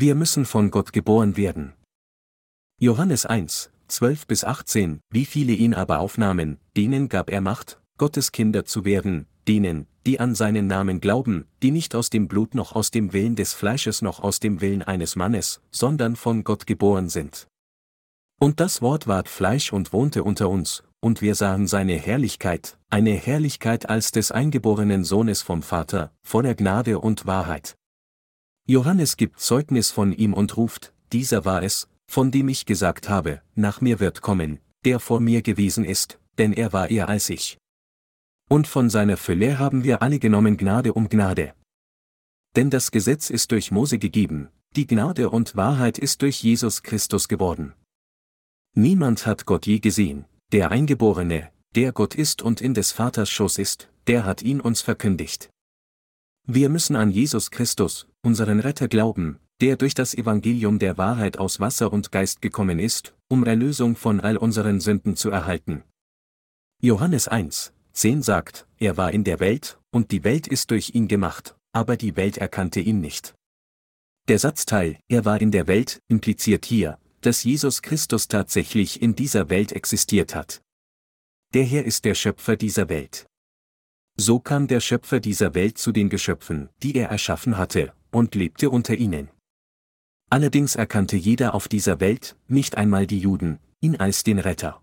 Wir müssen von Gott geboren werden. Johannes 1, 12 bis 18, wie viele ihn aber aufnahmen, denen gab er Macht, Gottes Kinder zu werden, denen, die an seinen Namen glauben, die nicht aus dem Blut noch aus dem Willen des Fleisches noch aus dem Willen eines Mannes, sondern von Gott geboren sind. Und das Wort ward Fleisch und wohnte unter uns, und wir sahen seine Herrlichkeit, eine Herrlichkeit als des eingeborenen Sohnes vom Vater, voller Gnade und Wahrheit. Johannes gibt Zeugnis von ihm und ruft, dieser war es, von dem ich gesagt habe, nach mir wird kommen, der vor mir gewesen ist, denn er war eher als ich. Und von seiner Fülle haben wir alle genommen Gnade um Gnade. Denn das Gesetz ist durch Mose gegeben, die Gnade und Wahrheit ist durch Jesus Christus geworden. Niemand hat Gott je gesehen, der Eingeborene, der Gott ist und in des Vaters Schoß ist, der hat ihn uns verkündigt. Wir müssen an Jesus Christus, unseren Retter glauben, der durch das Evangelium der Wahrheit aus Wasser und Geist gekommen ist, um Erlösung von all unseren Sünden zu erhalten. Johannes 1, 10 sagt, er war in der Welt, und die Welt ist durch ihn gemacht, aber die Welt erkannte ihn nicht. Der Satzteil, er war in der Welt, impliziert hier, dass Jesus Christus tatsächlich in dieser Welt existiert hat. Der Herr ist der Schöpfer dieser Welt. So kam der Schöpfer dieser Welt zu den Geschöpfen, die er erschaffen hatte, und lebte unter ihnen. Allerdings erkannte jeder auf dieser Welt, nicht einmal die Juden, ihn als den Retter.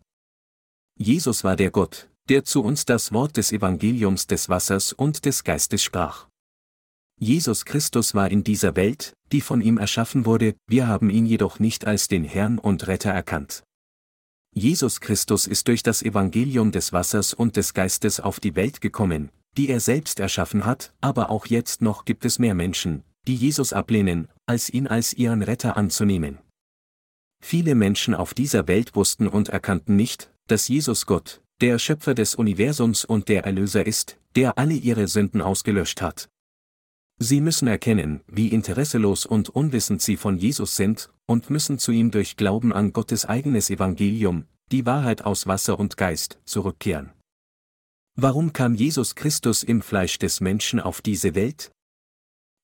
Jesus war der Gott, der zu uns das Wort des Evangeliums des Wassers und des Geistes sprach. Jesus Christus war in dieser Welt, die von ihm erschaffen wurde, wir haben ihn jedoch nicht als den Herrn und Retter erkannt. Jesus Christus ist durch das Evangelium des Wassers und des Geistes auf die Welt gekommen, die er selbst erschaffen hat, aber auch jetzt noch gibt es mehr Menschen, die Jesus ablehnen, als ihn als ihren Retter anzunehmen. Viele Menschen auf dieser Welt wussten und erkannten nicht, dass Jesus Gott, der Schöpfer des Universums und der Erlöser ist, der alle ihre Sünden ausgelöscht hat. Sie müssen erkennen, wie interesselos und unwissend sie von Jesus sind, und müssen zu ihm durch Glauben an Gottes eigenes Evangelium, die Wahrheit aus Wasser und Geist, zurückkehren. Warum kam Jesus Christus im Fleisch des Menschen auf diese Welt?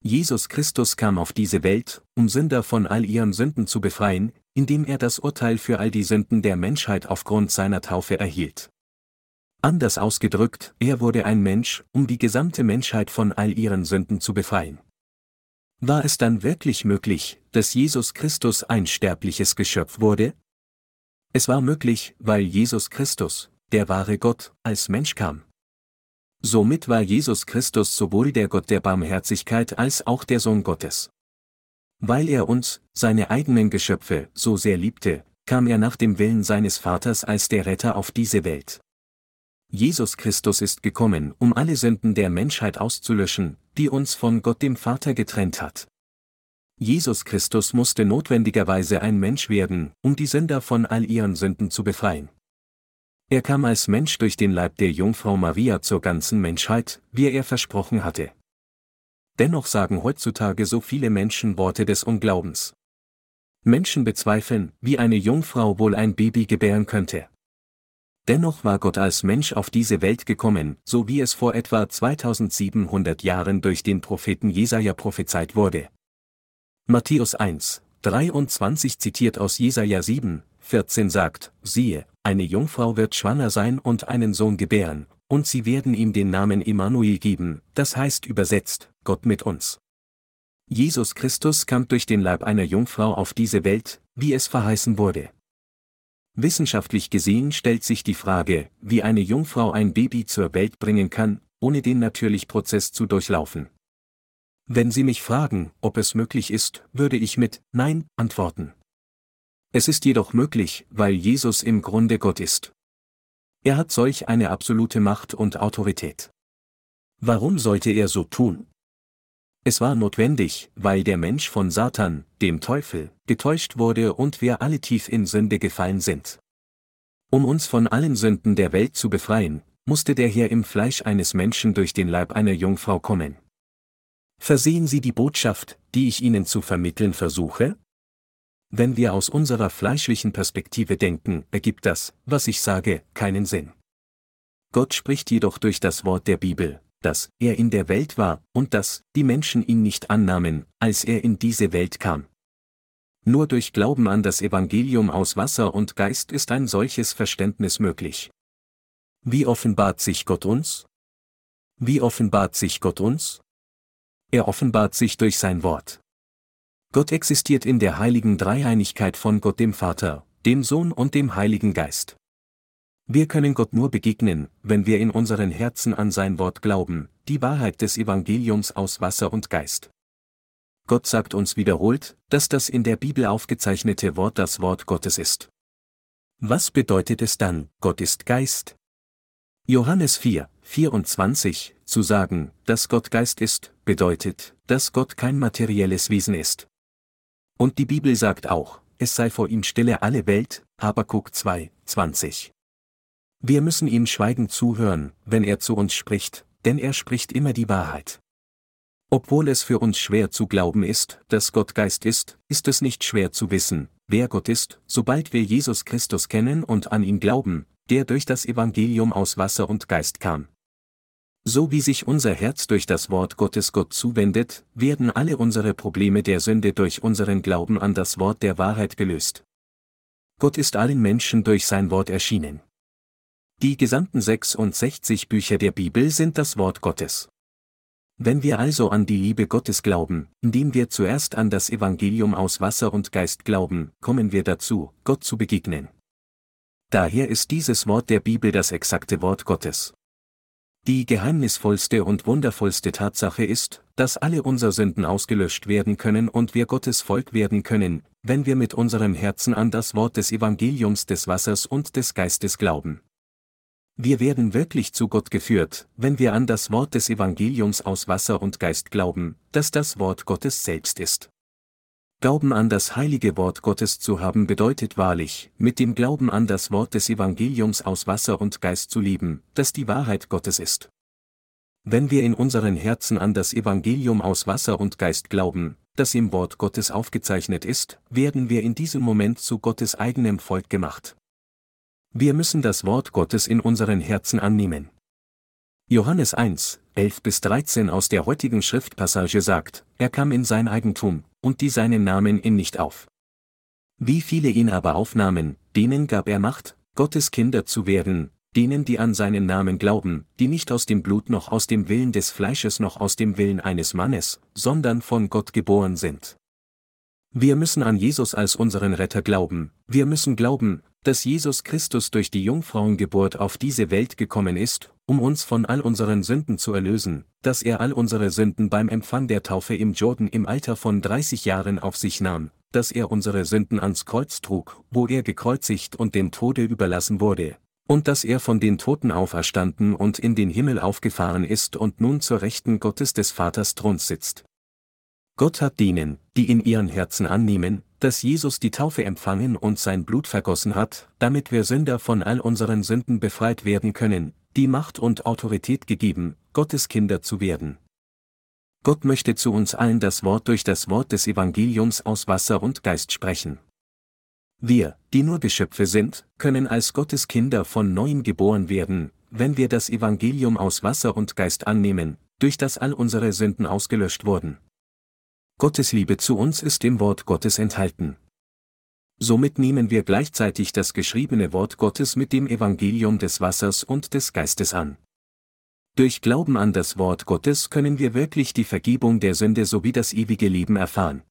Jesus Christus kam auf diese Welt, um Sünder von all ihren Sünden zu befreien, indem er das Urteil für all die Sünden der Menschheit aufgrund seiner Taufe erhielt. Anders ausgedrückt, er wurde ein Mensch, um die gesamte Menschheit von all ihren Sünden zu befreien. War es dann wirklich möglich, dass Jesus Christus ein sterbliches Geschöpf wurde? Es war möglich, weil Jesus Christus, der wahre Gott, als Mensch kam. Somit war Jesus Christus sowohl der Gott der Barmherzigkeit als auch der Sohn Gottes. Weil er uns, seine eigenen Geschöpfe, so sehr liebte, kam er nach dem Willen seines Vaters als der Retter auf diese Welt. Jesus Christus ist gekommen, um alle Sünden der Menschheit auszulöschen, die uns von Gott dem Vater getrennt hat. Jesus Christus musste notwendigerweise ein Mensch werden, um die Sünder von all ihren Sünden zu befreien. Er kam als Mensch durch den Leib der Jungfrau Maria zur ganzen Menschheit, wie er versprochen hatte. Dennoch sagen heutzutage so viele Menschen Worte des Unglaubens. Menschen bezweifeln, wie eine Jungfrau wohl ein Baby gebären könnte. Dennoch war Gott als Mensch auf diese Welt gekommen, so wie es vor etwa 2700 Jahren durch den Propheten Jesaja prophezeit wurde. Matthäus 1, 23 zitiert aus Jesaja 7, 14 sagt, siehe, eine Jungfrau wird schwanger sein und einen Sohn gebären, und sie werden ihm den Namen Immanuel geben, das heißt übersetzt, Gott mit uns. Jesus Christus kam durch den Leib einer Jungfrau auf diese Welt, wie es verheißen wurde. Wissenschaftlich gesehen stellt sich die Frage, wie eine Jungfrau ein Baby zur Welt bringen kann, ohne den natürlich Prozess zu durchlaufen. Wenn Sie mich fragen, ob es möglich ist, würde ich mit Nein antworten. Es ist jedoch möglich, weil Jesus im Grunde Gott ist. Er hat solch eine absolute Macht und Autorität. Warum sollte er so tun? Es war notwendig, weil der Mensch von Satan, dem Teufel, getäuscht wurde und wir alle tief in Sünde gefallen sind. Um uns von allen Sünden der Welt zu befreien, musste der Herr im Fleisch eines Menschen durch den Leib einer Jungfrau kommen. Versehen Sie die Botschaft, die ich Ihnen zu vermitteln versuche? Wenn wir aus unserer fleischlichen Perspektive denken, ergibt das, was ich sage, keinen Sinn. Gott spricht jedoch durch das Wort der Bibel, dass er in der Welt war und dass die Menschen ihn nicht annahmen, als er in diese Welt kam. Nur durch Glauben an das Evangelium aus Wasser und Geist ist ein solches Verständnis möglich. Wie offenbart sich Gott uns? Wie offenbart sich Gott uns? Er offenbart sich durch sein Wort. Gott existiert in der heiligen Dreieinigkeit von Gott dem Vater, dem Sohn und dem Heiligen Geist. Wir können Gott nur begegnen, wenn wir in unseren Herzen an sein Wort glauben, die Wahrheit des Evangeliums aus Wasser und Geist. Gott sagt uns wiederholt, dass das in der Bibel aufgezeichnete Wort das Wort Gottes ist. Was bedeutet es dann, Gott ist Geist? Johannes 4, 24, zu sagen, dass Gott Geist ist, bedeutet, dass Gott kein materielles Wesen ist. Und die Bibel sagt auch, es sei vor ihm stille alle Welt, Habakuk 2, 20. Wir müssen ihm schweigend zuhören, wenn er zu uns spricht, denn er spricht immer die Wahrheit. Obwohl es für uns schwer zu glauben ist, dass Gott Geist ist, ist es nicht schwer zu wissen, wer Gott ist, sobald wir Jesus Christus kennen und an ihn glauben, der durch das Evangelium aus Wasser und Geist kam. So wie sich unser Herz durch das Wort Gottes Gott zuwendet, werden alle unsere Probleme der Sünde durch unseren Glauben an das Wort der Wahrheit gelöst. Gott ist allen Menschen durch sein Wort erschienen. Die gesamten 66 Bücher der Bibel sind das Wort Gottes. Wenn wir also an die Liebe Gottes glauben, indem wir zuerst an das Evangelium aus Wasser und Geist glauben, kommen wir dazu, Gott zu begegnen. Daher ist dieses Wort der Bibel das exakte Wort Gottes. Die geheimnisvollste und wundervollste Tatsache ist, dass alle unsere Sünden ausgelöscht werden können und wir Gottes Volk werden können, wenn wir mit unserem Herzen an das Wort des Evangeliums des Wassers und des Geistes glauben. Wir werden wirklich zu Gott geführt, wenn wir an das Wort des Evangeliums aus Wasser und Geist glauben, das das Wort Gottes selbst ist. Glauben an das heilige Wort Gottes zu haben bedeutet wahrlich, mit dem Glauben an das Wort des Evangeliums aus Wasser und Geist zu lieben, das die Wahrheit Gottes ist. Wenn wir in unseren Herzen an das Evangelium aus Wasser und Geist glauben, das im Wort Gottes aufgezeichnet ist, werden wir in diesem Moment zu Gottes eigenem Volk gemacht. Wir müssen das Wort Gottes in unseren Herzen annehmen. Johannes 1, 11 bis 13 aus der heutigen Schriftpassage sagt, er kam in sein Eigentum, und die Seinen nahmen ihn nicht auf. Wie viele ihn aber aufnahmen, denen gab er Macht, Gottes Kinder zu werden, denen die an seinen Namen glauben, die nicht aus dem Blut noch aus dem Willen des Fleisches noch aus dem Willen eines Mannes, sondern von Gott geboren sind. Wir müssen an Jesus als unseren Retter glauben, wir müssen glauben, dass Jesus Christus durch die Jungfrauengeburt auf diese Welt gekommen ist, um uns von all unseren Sünden zu erlösen, dass er all unsere Sünden beim Empfang der Taufe im Jordan im Alter von 30 Jahren auf sich nahm, dass er unsere Sünden ans Kreuz trug, wo er gekreuzigt und dem Tode überlassen wurde, und dass er von den Toten auferstanden und in den Himmel aufgefahren ist und nun zur Rechten Gottes des Vaters Throns sitzt. Gott hat denen, die in ihren Herzen annehmen, dass Jesus die Taufe empfangen und sein Blut vergossen hat, damit wir Sünder von all unseren Sünden befreit werden können, die Macht und Autorität gegeben, Gottes Kinder zu werden. Gott möchte zu uns allen das Wort durch das Wort des Evangeliums aus Wasser und Geist sprechen. Wir, die nur Geschöpfe sind, können als Gottes Kinder von neuem geboren werden, wenn wir das Evangelium aus Wasser und Geist annehmen, durch das all unsere Sünden ausgelöscht wurden. Gottes Liebe zu uns ist im Wort Gottes enthalten. Somit nehmen wir gleichzeitig das geschriebene Wort Gottes mit dem Evangelium des Wassers und des Geistes an. Durch Glauben an das Wort Gottes können wir wirklich die Vergebung der Sünde sowie das ewige Leben erfahren.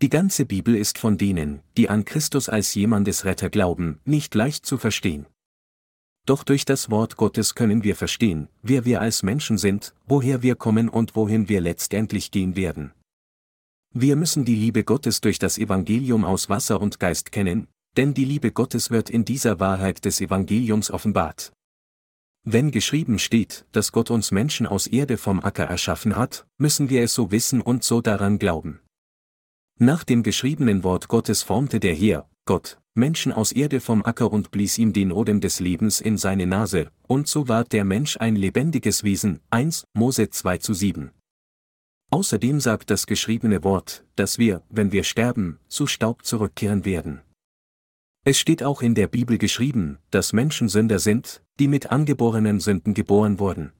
Die ganze Bibel ist von denen, die an Christus als jemandes Retter glauben, nicht leicht zu verstehen. Doch durch das Wort Gottes können wir verstehen, wer wir als Menschen sind, woher wir kommen und wohin wir letztendlich gehen werden. Wir müssen die Liebe Gottes durch das Evangelium aus Wasser und Geist kennen, denn die Liebe Gottes wird in dieser Wahrheit des Evangeliums offenbart. Wenn geschrieben steht, dass Gott uns Menschen aus Erde vom Acker erschaffen hat, müssen wir es so wissen und so daran glauben. Nach dem geschriebenen Wort Gottes formte der Herr, Gott, Menschen aus Erde vom Acker und blies ihm den Odem des Lebens in seine Nase, und so ward der Mensch ein lebendiges Wesen, 1 Mose 2 zu 7. Außerdem sagt das geschriebene Wort, dass wir, wenn wir sterben, zu Staub zurückkehren werden. Es steht auch in der Bibel geschrieben, dass Menschen Sünder sind, die mit angeborenen Sünden geboren wurden.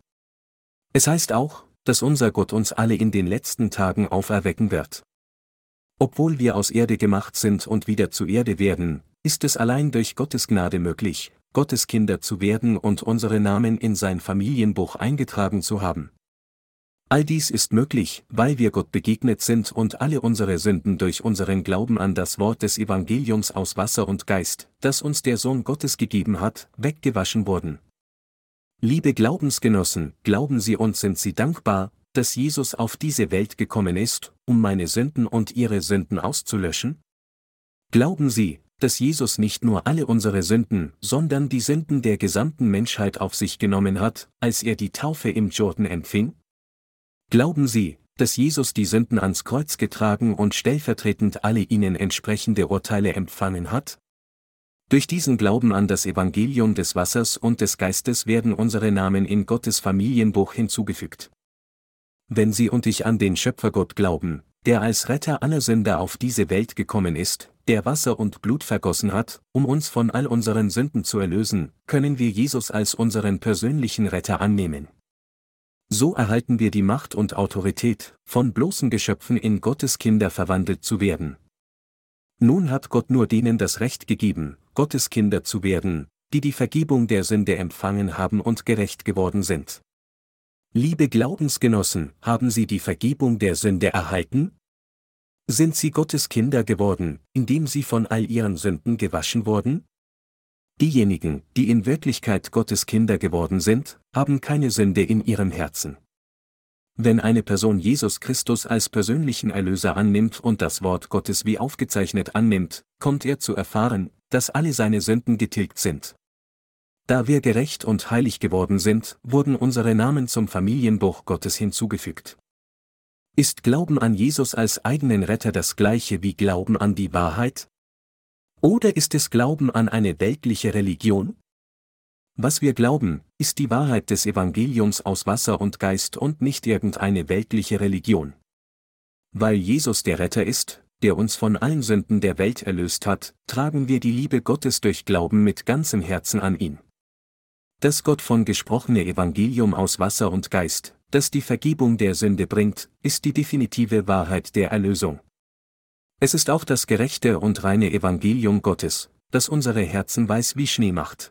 Es heißt auch, dass unser Gott uns alle in den letzten Tagen auferwecken wird. Obwohl wir aus Erde gemacht sind und wieder zu Erde werden, ist es allein durch Gottes Gnade möglich, Gottes Kinder zu werden und unsere Namen in sein Familienbuch eingetragen zu haben. All dies ist möglich, weil wir Gott begegnet sind und alle unsere Sünden durch unseren Glauben an das Wort des Evangeliums aus Wasser und Geist, das uns der Sohn Gottes gegeben hat, weggewaschen wurden. Liebe Glaubensgenossen, glauben Sie und sind Sie dankbar, dass Jesus auf diese Welt gekommen ist, um meine Sünden und Ihre Sünden auszulöschen? Glauben Sie, dass Jesus nicht nur alle unsere Sünden, sondern die Sünden der gesamten Menschheit auf sich genommen hat, als er die Taufe im Jordan empfing? Glauben Sie, dass Jesus die Sünden ans Kreuz getragen und stellvertretend alle ihnen entsprechende Urteile empfangen hat? Durch diesen Glauben an das Evangelium des Wassers und des Geistes werden unsere Namen in Gottes Familienbuch hinzugefügt. Wenn Sie und ich an den Schöpfergott glauben, der als Retter aller Sünder auf diese Welt gekommen ist, der Wasser und Blut vergossen hat, um uns von all unseren Sünden zu erlösen, können wir Jesus als unseren persönlichen Retter annehmen. So erhalten wir die Macht und Autorität, von bloßen Geschöpfen in Gottes Kinder verwandelt zu werden. Nun hat Gott nur denen das Recht gegeben, Gottes Kinder zu werden, die die Vergebung der Sünde empfangen haben und gerecht geworden sind. Liebe Glaubensgenossen, haben Sie die Vergebung der Sünde erhalten? Sind Sie Gottes Kinder geworden, indem Sie von all Ihren Sünden gewaschen wurden? Diejenigen, die in Wirklichkeit Gottes Kinder geworden sind, haben keine Sünde in ihrem Herzen. Wenn eine Person Jesus Christus als persönlichen Erlöser annimmt und das Wort Gottes wie aufgezeichnet annimmt, kommt er zu erfahren, dass alle seine Sünden getilgt sind. Da wir gerecht und heilig geworden sind, wurden unsere Namen zum Familienbuch Gottes hinzugefügt. Ist Glauben an Jesus als eigenen Retter das gleiche wie Glauben an die Wahrheit? Oder ist es Glauben an eine weltliche Religion? Was wir glauben, ist die Wahrheit des Evangeliums aus Wasser und Geist und nicht irgendeine weltliche Religion. Weil Jesus der Retter ist, der uns von allen Sünden der Welt erlöst hat, tragen wir die Liebe Gottes durch Glauben mit ganzem Herzen an ihn. Das Gott von gesprochene Evangelium aus Wasser und Geist, das die Vergebung der Sünde bringt, ist die definitive Wahrheit der Erlösung. Es ist auch das gerechte und reine Evangelium Gottes, das unsere Herzen weiß wie Schnee macht.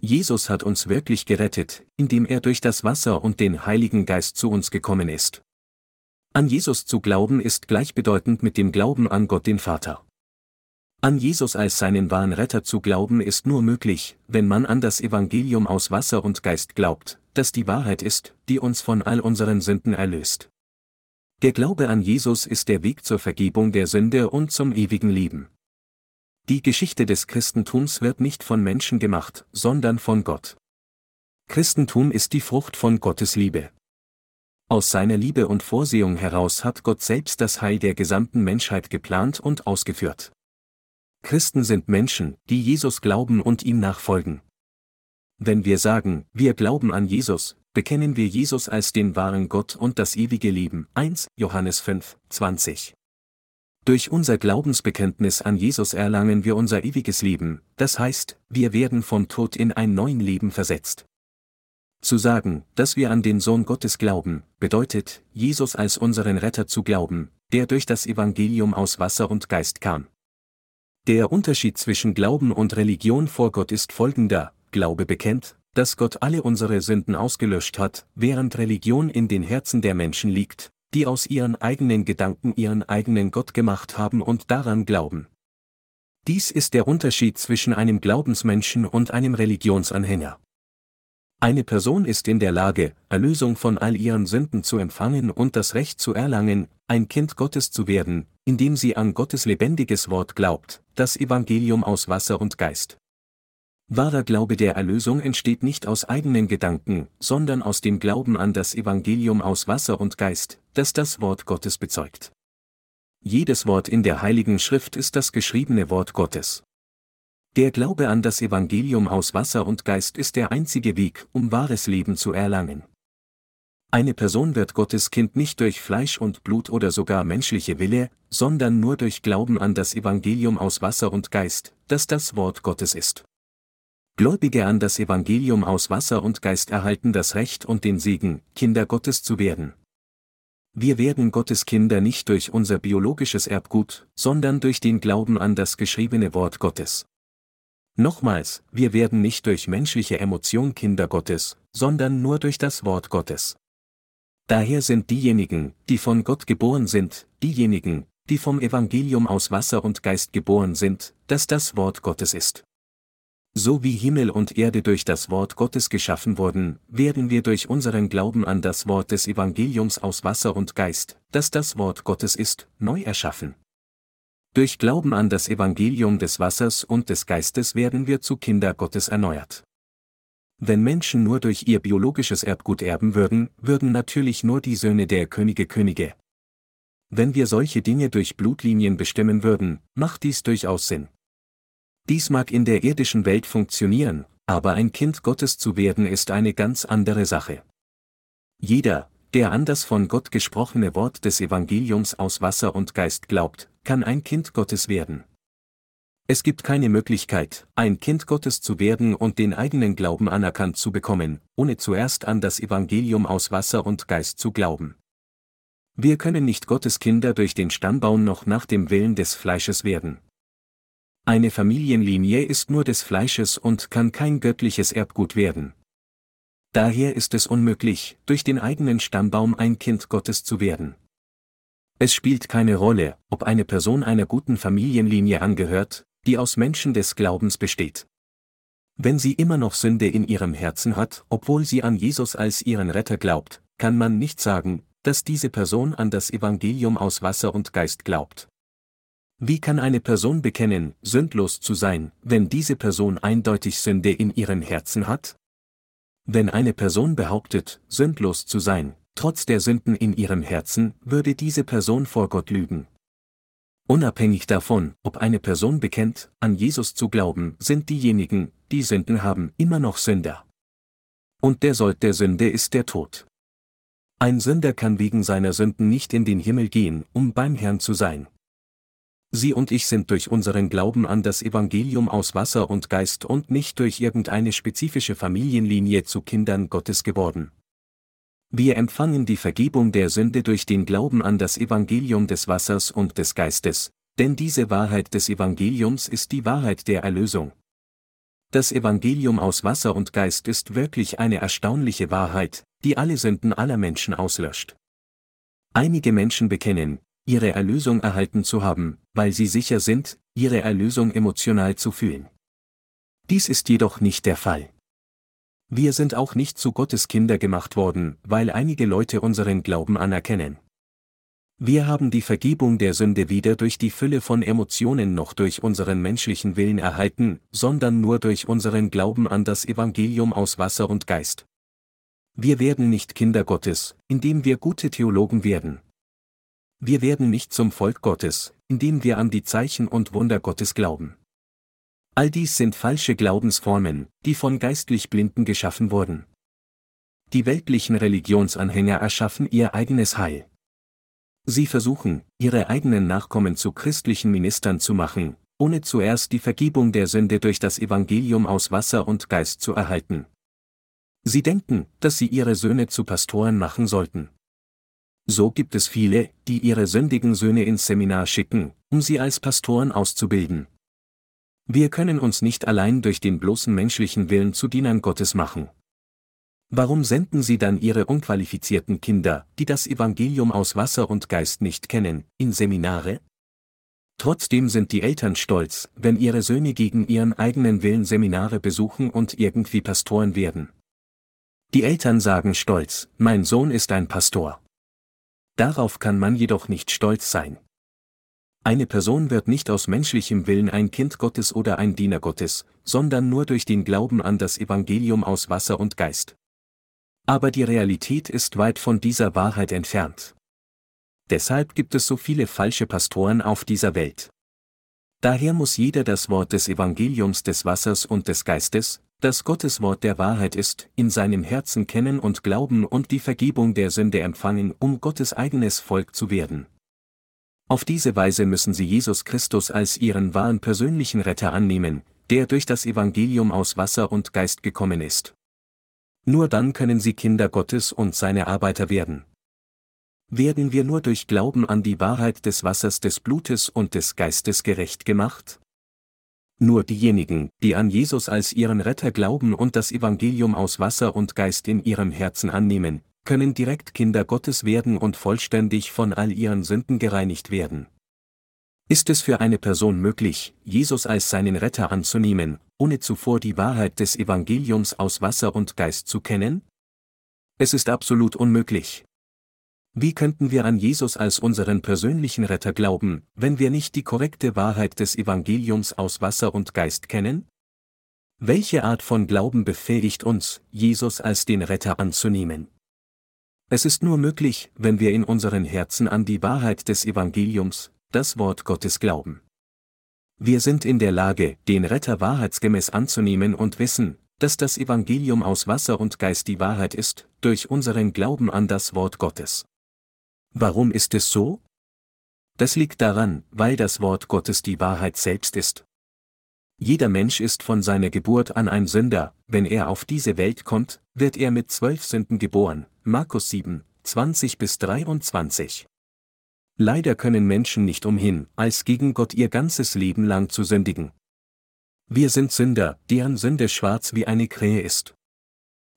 Jesus hat uns wirklich gerettet, indem er durch das Wasser und den Heiligen Geist zu uns gekommen ist. An Jesus zu glauben ist gleichbedeutend mit dem Glauben an Gott den Vater. An Jesus als seinen wahren Retter zu glauben ist nur möglich, wenn man an das Evangelium aus Wasser und Geist glaubt, das die Wahrheit ist, die uns von all unseren Sünden erlöst. Der Glaube an Jesus ist der Weg zur Vergebung der Sünde und zum ewigen Leben. Die Geschichte des Christentums wird nicht von Menschen gemacht, sondern von Gott. Christentum ist die Frucht von Gottes Liebe. Aus seiner Liebe und Vorsehung heraus hat Gott selbst das Heil der gesamten Menschheit geplant und ausgeführt. Christen sind Menschen, die Jesus glauben und ihm nachfolgen. Wenn wir sagen, wir glauben an Jesus, bekennen wir Jesus als den wahren Gott und das ewige Leben. 1 Johannes 5, 20. Durch unser Glaubensbekenntnis an Jesus erlangen wir unser ewiges Leben, das heißt, wir werden vom Tod in ein neues Leben versetzt. Zu sagen, dass wir an den Sohn Gottes glauben, bedeutet, Jesus als unseren Retter zu glauben, der durch das Evangelium aus Wasser und Geist kam. Der Unterschied zwischen Glauben und Religion vor Gott ist folgender, Glaube bekennt, dass Gott alle unsere Sünden ausgelöscht hat, während Religion in den Herzen der Menschen liegt, die aus ihren eigenen Gedanken ihren eigenen Gott gemacht haben und daran glauben. Dies ist der Unterschied zwischen einem Glaubensmenschen und einem Religionsanhänger. Eine Person ist in der Lage, Erlösung von all ihren Sünden zu empfangen und das Recht zu erlangen, ein Kind Gottes zu werden, indem sie an Gottes lebendiges Wort glaubt, das Evangelium aus Wasser und Geist. Wahrer Glaube der Erlösung entsteht nicht aus eigenen Gedanken, sondern aus dem Glauben an das Evangelium aus Wasser und Geist, das das Wort Gottes bezeugt. Jedes Wort in der Heiligen Schrift ist das geschriebene Wort Gottes. Der Glaube an das Evangelium aus Wasser und Geist ist der einzige Weg, um wahres Leben zu erlangen. Eine Person wird Gottes Kind nicht durch Fleisch und Blut oder sogar menschliche Wille, sondern nur durch Glauben an das Evangelium aus Wasser und Geist, das das Wort Gottes ist. Gläubige an das Evangelium aus Wasser und Geist erhalten das Recht und den Segen, Kinder Gottes zu werden. wir werden Gottes Kinder nicht durch unser biologisches Erbgut, sondern durch den Glauben an das geschriebene Wort Gottes. Nochmals, wir werden nicht durch menschliche Emotion Kinder Gottes, sondern nur durch das Wort Gottes. Daher sind diejenigen, die von Gott geboren sind, diejenigen, die vom Evangelium aus Wasser und Geist geboren sind, dass das Wort Gottes ist. So wie Himmel und Erde durch das Wort Gottes geschaffen wurden, werden wir durch unseren Glauben an das Wort des Evangeliums aus Wasser und Geist, das das Wort Gottes ist, neu erschaffen. Durch Glauben an das Evangelium des Wassers und des Geistes werden wir zu Kinder Gottes erneuert. Wenn Menschen nur durch ihr biologisches Erbgut erben würden, würden natürlich nur die Söhne der Könige Könige. Wenn wir solche Dinge durch Blutlinien bestimmen würden, macht dies durchaus Sinn. Dies mag in der irdischen Welt funktionieren, aber ein Kind Gottes zu werden ist eine ganz andere Sache. Jeder, der an das von Gott gesprochene Wort des Evangeliums aus Wasser und Geist glaubt, kann ein Kind Gottes werden. Es gibt keine Möglichkeit, ein Kind Gottes zu werden und den eigenen Glauben anerkannt zu bekommen, ohne zuerst an das Evangelium aus Wasser und Geist zu glauben. Wir können nicht Gottes Kinder durch den Stammbaum noch nach dem Willen des Fleisches werden. Eine Familienlinie ist nur des Fleisches und kann kein göttliches Erbgut werden. Daher ist es unmöglich, durch den eigenen Stammbaum ein Kind Gottes zu werden. Es spielt keine Rolle, ob eine Person einer guten Familienlinie angehört, die aus Menschen des Glaubens besteht. Wenn sie immer noch Sünde in ihrem Herzen hat, obwohl sie an Jesus als ihren Retter glaubt, kann man nicht sagen, dass diese Person an das Evangelium aus Wasser und Geist glaubt. Wie kann eine Person bekennen, sündlos zu sein, wenn diese Person eindeutig Sünde in ihrem Herzen hat? Wenn eine Person behauptet, sündlos zu sein, Trotz der Sünden in ihrem Herzen würde diese Person vor Gott lügen. Unabhängig davon, ob eine Person bekennt, an Jesus zu glauben, sind diejenigen, die Sünden haben, immer noch Sünder. Und der Sold der Sünde ist der Tod. Ein Sünder kann wegen seiner Sünden nicht in den Himmel gehen, um beim Herrn zu sein. Sie und ich sind durch unseren Glauben an das Evangelium aus Wasser und Geist und nicht durch irgendeine spezifische Familienlinie zu Kindern Gottes geworden. Wir empfangen die Vergebung der Sünde durch den Glauben an das Evangelium des Wassers und des Geistes, denn diese Wahrheit des Evangeliums ist die Wahrheit der Erlösung. Das Evangelium aus Wasser und Geist ist wirklich eine erstaunliche Wahrheit, die alle Sünden aller Menschen auslöscht. Einige Menschen bekennen, ihre Erlösung erhalten zu haben, weil sie sicher sind, ihre Erlösung emotional zu fühlen. Dies ist jedoch nicht der Fall. Wir sind auch nicht zu Gottes Kinder gemacht worden, weil einige Leute unseren Glauben anerkennen. Wir haben die Vergebung der Sünde weder durch die Fülle von Emotionen noch durch unseren menschlichen Willen erhalten, sondern nur durch unseren Glauben an das Evangelium aus Wasser und Geist. Wir werden nicht Kinder Gottes, indem wir gute Theologen werden. Wir werden nicht zum Volk Gottes, indem wir an die Zeichen und Wunder Gottes glauben. All dies sind falsche Glaubensformen, die von geistlich Blinden geschaffen wurden. Die weltlichen Religionsanhänger erschaffen ihr eigenes Heil. Sie versuchen, ihre eigenen Nachkommen zu christlichen Ministern zu machen, ohne zuerst die Vergebung der Sünde durch das Evangelium aus Wasser und Geist zu erhalten. Sie denken, dass sie ihre Söhne zu Pastoren machen sollten. So gibt es viele, die ihre sündigen Söhne ins Seminar schicken, um sie als Pastoren auszubilden. Wir können uns nicht allein durch den bloßen menschlichen Willen zu Dienern Gottes machen. Warum senden Sie dann Ihre unqualifizierten Kinder, die das Evangelium aus Wasser und Geist nicht kennen, in Seminare? Trotzdem sind die Eltern stolz, wenn ihre Söhne gegen ihren eigenen Willen Seminare besuchen und irgendwie Pastoren werden. Die Eltern sagen stolz, mein Sohn ist ein Pastor. Darauf kann man jedoch nicht stolz sein. Eine Person wird nicht aus menschlichem Willen ein Kind Gottes oder ein Diener Gottes, sondern nur durch den Glauben an das Evangelium aus Wasser und Geist. Aber die Realität ist weit von dieser Wahrheit entfernt. Deshalb gibt es so viele falsche Pastoren auf dieser Welt. Daher muss jeder das Wort des Evangeliums des Wassers und des Geistes, das Gottes Wort der Wahrheit ist, in seinem Herzen kennen und glauben und die Vergebung der Sünde empfangen, um Gottes eigenes Volk zu werden. Auf diese Weise müssen sie Jesus Christus als ihren wahren persönlichen Retter annehmen, der durch das Evangelium aus Wasser und Geist gekommen ist. Nur dann können sie Kinder Gottes und seine Arbeiter werden. Werden wir nur durch Glauben an die Wahrheit des Wassers des Blutes und des Geistes gerecht gemacht? Nur diejenigen, die an Jesus als ihren Retter glauben und das Evangelium aus Wasser und Geist in ihrem Herzen annehmen, können direkt Kinder Gottes werden und vollständig von all ihren Sünden gereinigt werden. Ist es für eine Person möglich, Jesus als seinen Retter anzunehmen, ohne zuvor die Wahrheit des Evangeliums aus Wasser und Geist zu kennen? Es ist absolut unmöglich. Wie könnten wir an Jesus als unseren persönlichen Retter glauben, wenn wir nicht die korrekte Wahrheit des Evangeliums aus Wasser und Geist kennen? Welche Art von Glauben befähigt uns, Jesus als den Retter anzunehmen? Es ist nur möglich, wenn wir in unseren Herzen an die Wahrheit des Evangeliums, das Wort Gottes glauben. Wir sind in der Lage, den Retter wahrheitsgemäß anzunehmen und wissen, dass das Evangelium aus Wasser und Geist die Wahrheit ist, durch unseren Glauben an das Wort Gottes. Warum ist es so? Das liegt daran, weil das Wort Gottes die Wahrheit selbst ist. Jeder Mensch ist von seiner Geburt an ein Sünder, wenn er auf diese Welt kommt, wird er mit zwölf Sünden geboren, Markus 7, 20 bis 23. Leider können Menschen nicht umhin, als gegen Gott ihr ganzes Leben lang zu sündigen. Wir sind Sünder, deren Sünde schwarz wie eine Krähe ist.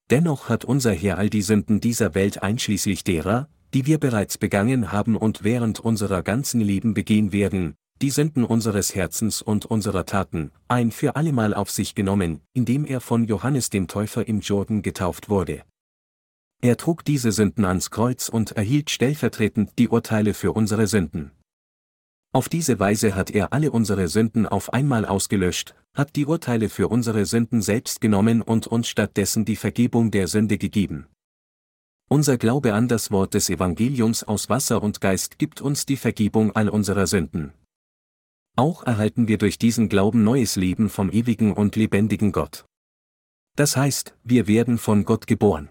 Dennoch hat unser Herr all die Sünden dieser Welt einschließlich derer, die wir bereits begangen haben und während unserer ganzen Leben begehen werden, die Sünden unseres Herzens und unserer Taten, ein für allemal auf sich genommen, indem er von Johannes dem Täufer im Jordan getauft wurde. Er trug diese Sünden ans Kreuz und erhielt stellvertretend die Urteile für unsere Sünden. Auf diese Weise hat er alle unsere Sünden auf einmal ausgelöscht, hat die Urteile für unsere Sünden selbst genommen und uns stattdessen die Vergebung der Sünde gegeben. Unser Glaube an das Wort des Evangeliums aus Wasser und Geist gibt uns die Vergebung all unserer Sünden. Auch erhalten wir durch diesen Glauben neues Leben vom ewigen und lebendigen Gott. Das heißt, wir werden von Gott geboren.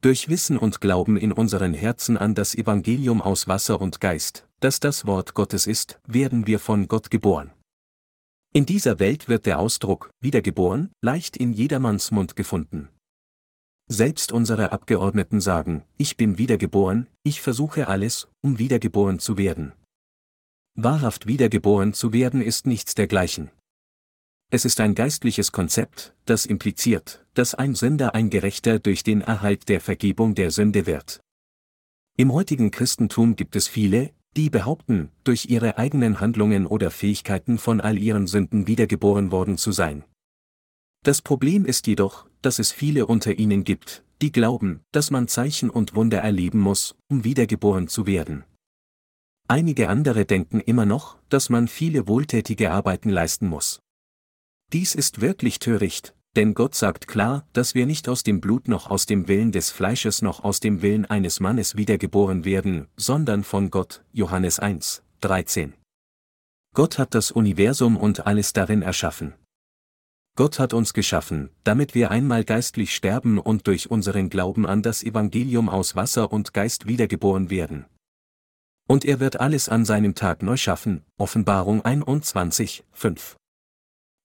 Durch Wissen und Glauben in unseren Herzen an das Evangelium aus Wasser und Geist, das das Wort Gottes ist, werden wir von Gott geboren. In dieser Welt wird der Ausdruck wiedergeboren leicht in jedermanns Mund gefunden. Selbst unsere Abgeordneten sagen, ich bin wiedergeboren, ich versuche alles, um wiedergeboren zu werden. Wahrhaft wiedergeboren zu werden ist nichts dergleichen. Es ist ein geistliches Konzept, das impliziert, dass ein Sünder ein Gerechter durch den Erhalt der Vergebung der Sünde wird. Im heutigen Christentum gibt es viele, die behaupten, durch ihre eigenen Handlungen oder Fähigkeiten von all ihren Sünden wiedergeboren worden zu sein. Das Problem ist jedoch, dass es viele unter ihnen gibt, die glauben, dass man Zeichen und Wunder erleben muss, um wiedergeboren zu werden. Einige andere denken immer noch, dass man viele wohltätige Arbeiten leisten muss. Dies ist wirklich töricht, denn Gott sagt klar, dass wir nicht aus dem Blut noch aus dem Willen des Fleisches noch aus dem Willen eines Mannes wiedergeboren werden, sondern von Gott, Johannes 1, 13. Gott hat das Universum und alles darin erschaffen. Gott hat uns geschaffen, damit wir einmal geistlich sterben und durch unseren Glauben an das Evangelium aus Wasser und Geist wiedergeboren werden. Und er wird alles an seinem Tag neu schaffen, Offenbarung 21, 5.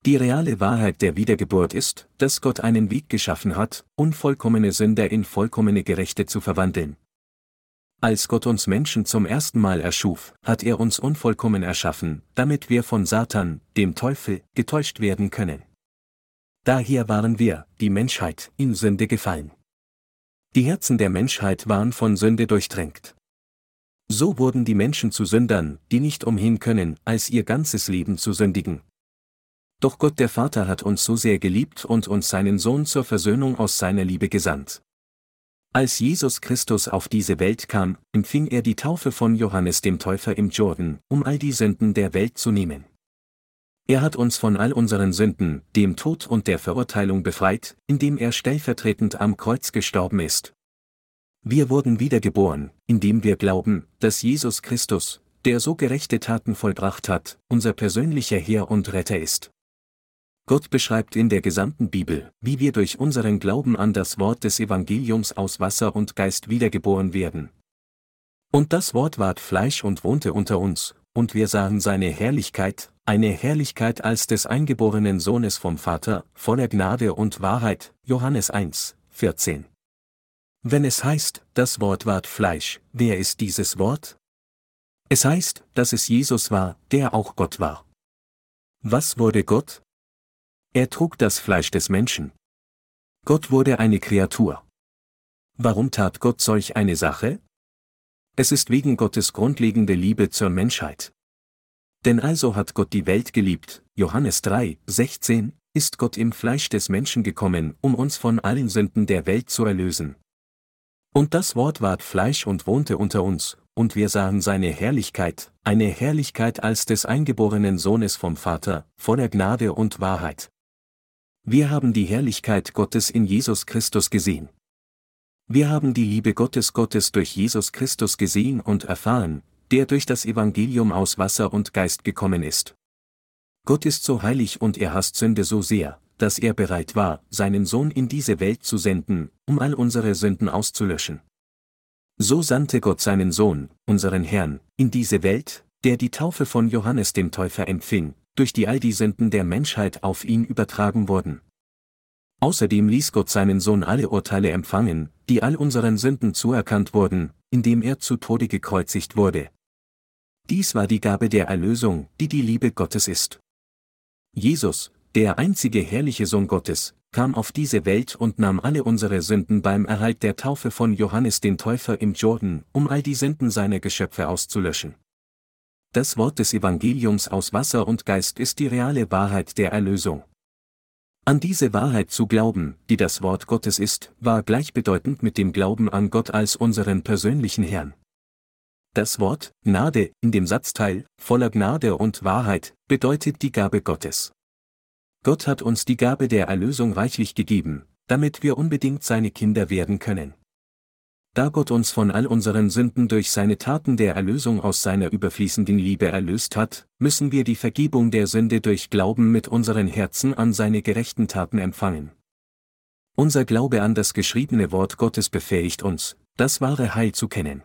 Die reale Wahrheit der Wiedergeburt ist, dass Gott einen Weg geschaffen hat, unvollkommene Sünder in vollkommene Gerechte zu verwandeln. Als Gott uns Menschen zum ersten Mal erschuf, hat er uns unvollkommen erschaffen, damit wir von Satan, dem Teufel, getäuscht werden können. Daher waren wir, die Menschheit, in Sünde gefallen. Die Herzen der Menschheit waren von Sünde durchtränkt. So wurden die Menschen zu Sündern, die nicht umhin können, als ihr ganzes Leben zu sündigen. Doch Gott der Vater hat uns so sehr geliebt und uns seinen Sohn zur Versöhnung aus seiner Liebe gesandt. Als Jesus Christus auf diese Welt kam, empfing er die Taufe von Johannes dem Täufer im Jordan, um all die Sünden der Welt zu nehmen. Er hat uns von all unseren Sünden, dem Tod und der Verurteilung befreit, indem er stellvertretend am Kreuz gestorben ist. Wir wurden wiedergeboren, indem wir glauben, dass Jesus Christus, der so gerechte Taten vollbracht hat, unser persönlicher Herr und Retter ist. Gott beschreibt in der gesamten Bibel, wie wir durch unseren Glauben an das Wort des Evangeliums aus Wasser und Geist wiedergeboren werden. Und das Wort ward Fleisch und wohnte unter uns, und wir sahen seine Herrlichkeit, eine Herrlichkeit als des eingeborenen Sohnes vom Vater, voller Gnade und Wahrheit, Johannes 1, 14. Wenn es heißt, das Wort ward Fleisch, wer ist dieses Wort? Es heißt, dass es Jesus war, der auch Gott war. Was wurde Gott? Er trug das Fleisch des Menschen. Gott wurde eine Kreatur. Warum tat Gott solch eine Sache? Es ist wegen Gottes grundlegende Liebe zur Menschheit. Denn also hat Gott die Welt geliebt, Johannes 3, 16, ist Gott im Fleisch des Menschen gekommen, um uns von allen Sünden der Welt zu erlösen. Und das Wort ward Fleisch und wohnte unter uns, und wir sahen seine Herrlichkeit, eine Herrlichkeit als des eingeborenen Sohnes vom Vater, voller Gnade und Wahrheit. Wir haben die Herrlichkeit Gottes in Jesus Christus gesehen. Wir haben die Liebe Gottes Gottes durch Jesus Christus gesehen und erfahren, der durch das Evangelium aus Wasser und Geist gekommen ist. Gott ist so heilig und er hasst Sünde so sehr, dass er bereit war, seinen Sohn in diese Welt zu senden, um all unsere Sünden auszulöschen. So sandte Gott seinen Sohn, unseren Herrn, in diese Welt, der die Taufe von Johannes dem Täufer empfing, durch die all die Sünden der Menschheit auf ihn übertragen wurden. Außerdem ließ Gott seinen Sohn alle Urteile empfangen, die all unseren Sünden zuerkannt wurden, indem er zu Tode gekreuzigt wurde. Dies war die Gabe der Erlösung, die die Liebe Gottes ist. Jesus, der einzige herrliche Sohn Gottes, kam auf diese Welt und nahm alle unsere Sünden beim Erhalt der Taufe von Johannes den Täufer im Jordan, um all die Sünden seiner Geschöpfe auszulöschen. Das Wort des Evangeliums aus Wasser und Geist ist die reale Wahrheit der Erlösung. An diese Wahrheit zu glauben, die das Wort Gottes ist, war gleichbedeutend mit dem Glauben an Gott als unseren persönlichen Herrn. Das Wort Gnade in dem Satzteil voller Gnade und Wahrheit bedeutet die Gabe Gottes. Gott hat uns die Gabe der Erlösung reichlich gegeben, damit wir unbedingt seine Kinder werden können. Da Gott uns von all unseren Sünden durch seine Taten der Erlösung aus seiner überfließenden Liebe erlöst hat, müssen wir die Vergebung der Sünde durch Glauben mit unseren Herzen an seine gerechten Taten empfangen. Unser Glaube an das geschriebene Wort Gottes befähigt uns, das wahre Heil zu kennen.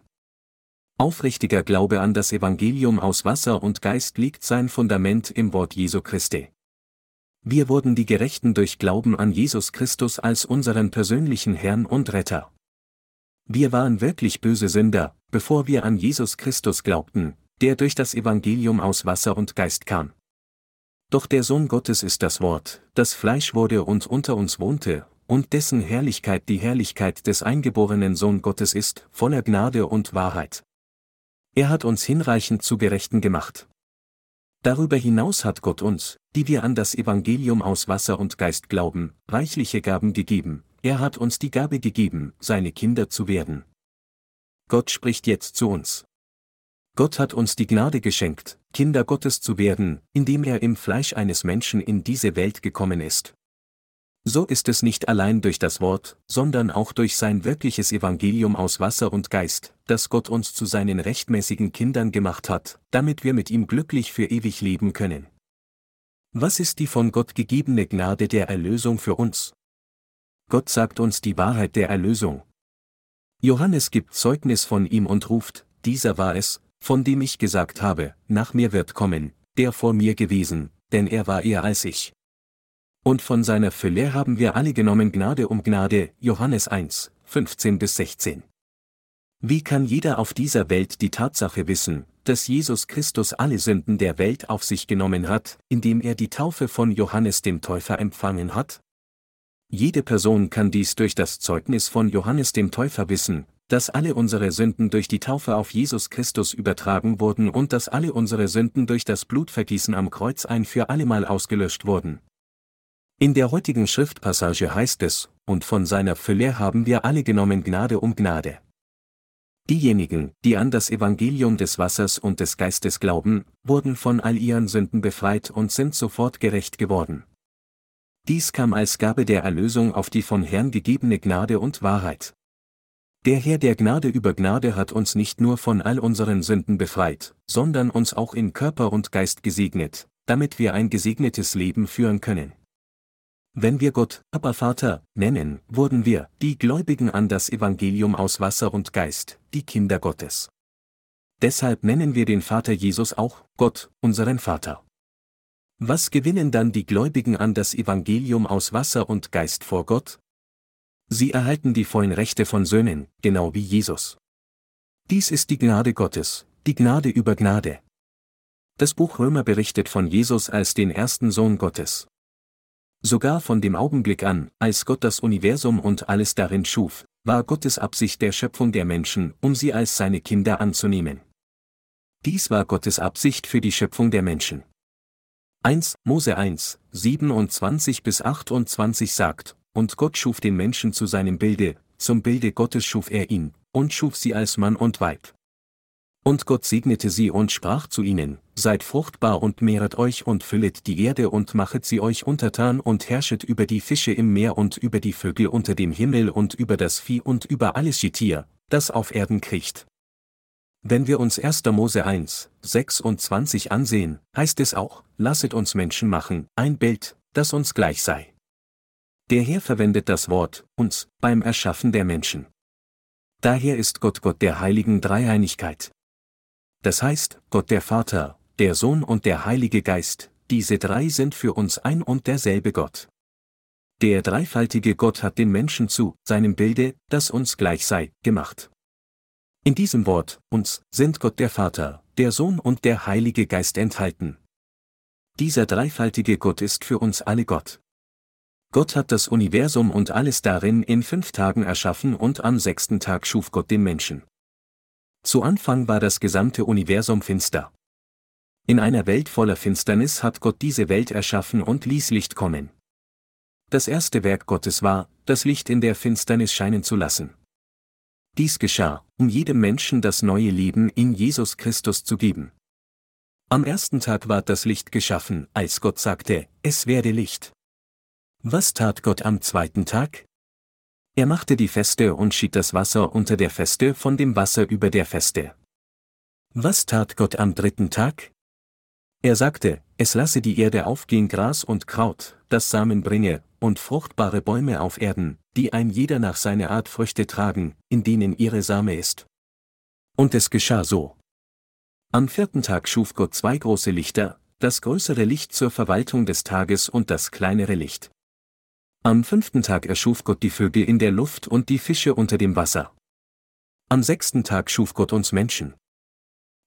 Aufrichtiger Glaube an das Evangelium aus Wasser und Geist liegt sein Fundament im Wort Jesu Christi. Wir wurden die Gerechten durch Glauben an Jesus Christus als unseren persönlichen Herrn und Retter. Wir waren wirklich böse Sünder, bevor wir an Jesus Christus glaubten, der durch das Evangelium aus Wasser und Geist kam. Doch der Sohn Gottes ist das Wort, das Fleisch wurde und unter uns wohnte, und dessen Herrlichkeit die Herrlichkeit des eingeborenen Sohn Gottes ist, voller Gnade und Wahrheit. Er hat uns hinreichend zu Gerechten gemacht. Darüber hinaus hat Gott uns, die wir an das Evangelium aus Wasser und Geist glauben, reichliche Gaben gegeben, er hat uns die Gabe gegeben, seine Kinder zu werden. Gott spricht jetzt zu uns. Gott hat uns die Gnade geschenkt, Kinder Gottes zu werden, indem er im Fleisch eines Menschen in diese Welt gekommen ist. So ist es nicht allein durch das Wort, sondern auch durch sein wirkliches Evangelium aus Wasser und Geist, dass Gott uns zu seinen rechtmäßigen Kindern gemacht hat, damit wir mit ihm glücklich für ewig leben können. Was ist die von Gott gegebene Gnade der Erlösung für uns? Gott sagt uns die Wahrheit der Erlösung. Johannes gibt Zeugnis von ihm und ruft, dieser war es, von dem ich gesagt habe, nach mir wird kommen, der vor mir gewesen, denn er war eher als ich. Und von seiner Fülle haben wir alle genommen Gnade um Gnade, Johannes 1, 15 bis 16. Wie kann jeder auf dieser Welt die Tatsache wissen, dass Jesus Christus alle Sünden der Welt auf sich genommen hat, indem er die Taufe von Johannes dem Täufer empfangen hat? Jede Person kann dies durch das Zeugnis von Johannes dem Täufer wissen, dass alle unsere Sünden durch die Taufe auf Jesus Christus übertragen wurden und dass alle unsere Sünden durch das Blutvergießen am Kreuz ein für allemal ausgelöscht wurden. In der heutigen Schriftpassage heißt es, und von seiner Fülle haben wir alle genommen Gnade um Gnade. Diejenigen, die an das Evangelium des Wassers und des Geistes glauben, wurden von all ihren Sünden befreit und sind sofort gerecht geworden. Dies kam als Gabe der Erlösung auf die von Herrn gegebene Gnade und Wahrheit. Der Herr der Gnade über Gnade hat uns nicht nur von all unseren Sünden befreit, sondern uns auch in Körper und Geist gesegnet, damit wir ein gesegnetes Leben führen können. Wenn wir Gott, aber Vater, nennen, wurden wir, die Gläubigen an das Evangelium aus Wasser und Geist, die Kinder Gottes. Deshalb nennen wir den Vater Jesus auch, Gott, unseren Vater. Was gewinnen dann die Gläubigen an das Evangelium aus Wasser und Geist vor Gott? Sie erhalten die vollen Rechte von Söhnen, genau wie Jesus. Dies ist die Gnade Gottes, die Gnade über Gnade. Das Buch Römer berichtet von Jesus als den ersten Sohn Gottes. Sogar von dem Augenblick an, als Gott das Universum und alles darin schuf, war Gottes Absicht der Schöpfung der Menschen, um sie als seine Kinder anzunehmen. Dies war Gottes Absicht für die Schöpfung der Menschen. 1. Mose 1, 27 bis 28 sagt, und Gott schuf den Menschen zu seinem Bilde, zum Bilde Gottes schuf er ihn, und schuf sie als Mann und Weib. Und Gott segnete sie und sprach zu ihnen, Seid fruchtbar und mehret euch und füllet die Erde und machet sie euch untertan und herrschet über die Fische im Meer und über die Vögel unter dem Himmel und über das Vieh und über alles Getier, das auf Erden kriecht. Wenn wir uns 1. Mose 1, 26 ansehen, heißt es auch, lasset uns Menschen machen, ein Bild, das uns gleich sei. Der Herr verwendet das Wort, uns, beim Erschaffen der Menschen. Daher ist Gott Gott der heiligen Dreieinigkeit. Das heißt, Gott der Vater, der Sohn und der Heilige Geist, diese drei sind für uns ein und derselbe Gott. Der dreifaltige Gott hat den Menschen zu seinem Bilde, das uns gleich sei, gemacht. In diesem Wort, uns, sind Gott der Vater, der Sohn und der Heilige Geist enthalten. Dieser dreifaltige Gott ist für uns alle Gott. Gott hat das Universum und alles darin in fünf Tagen erschaffen und am sechsten Tag schuf Gott den Menschen. Zu Anfang war das gesamte Universum finster. In einer Welt voller Finsternis hat Gott diese Welt erschaffen und ließ Licht kommen. Das erste Werk Gottes war, das Licht in der Finsternis scheinen zu lassen. Dies geschah, um jedem Menschen das neue Leben in Jesus Christus zu geben. Am ersten Tag ward das Licht geschaffen, als Gott sagte, es werde Licht. Was tat Gott am zweiten Tag? Er machte die Feste und schied das Wasser unter der Feste von dem Wasser über der Feste. Was tat Gott am dritten Tag? Er sagte, es lasse die Erde aufgehen Gras und Kraut, das Samen bringe, und fruchtbare Bäume auf Erden, die ein jeder nach seiner Art Früchte tragen, in denen ihre Same ist. Und es geschah so. Am vierten Tag schuf Gott zwei große Lichter, das größere Licht zur Verwaltung des Tages und das kleinere Licht. Am fünften Tag erschuf Gott die Vögel in der Luft und die Fische unter dem Wasser. Am sechsten Tag schuf Gott uns Menschen.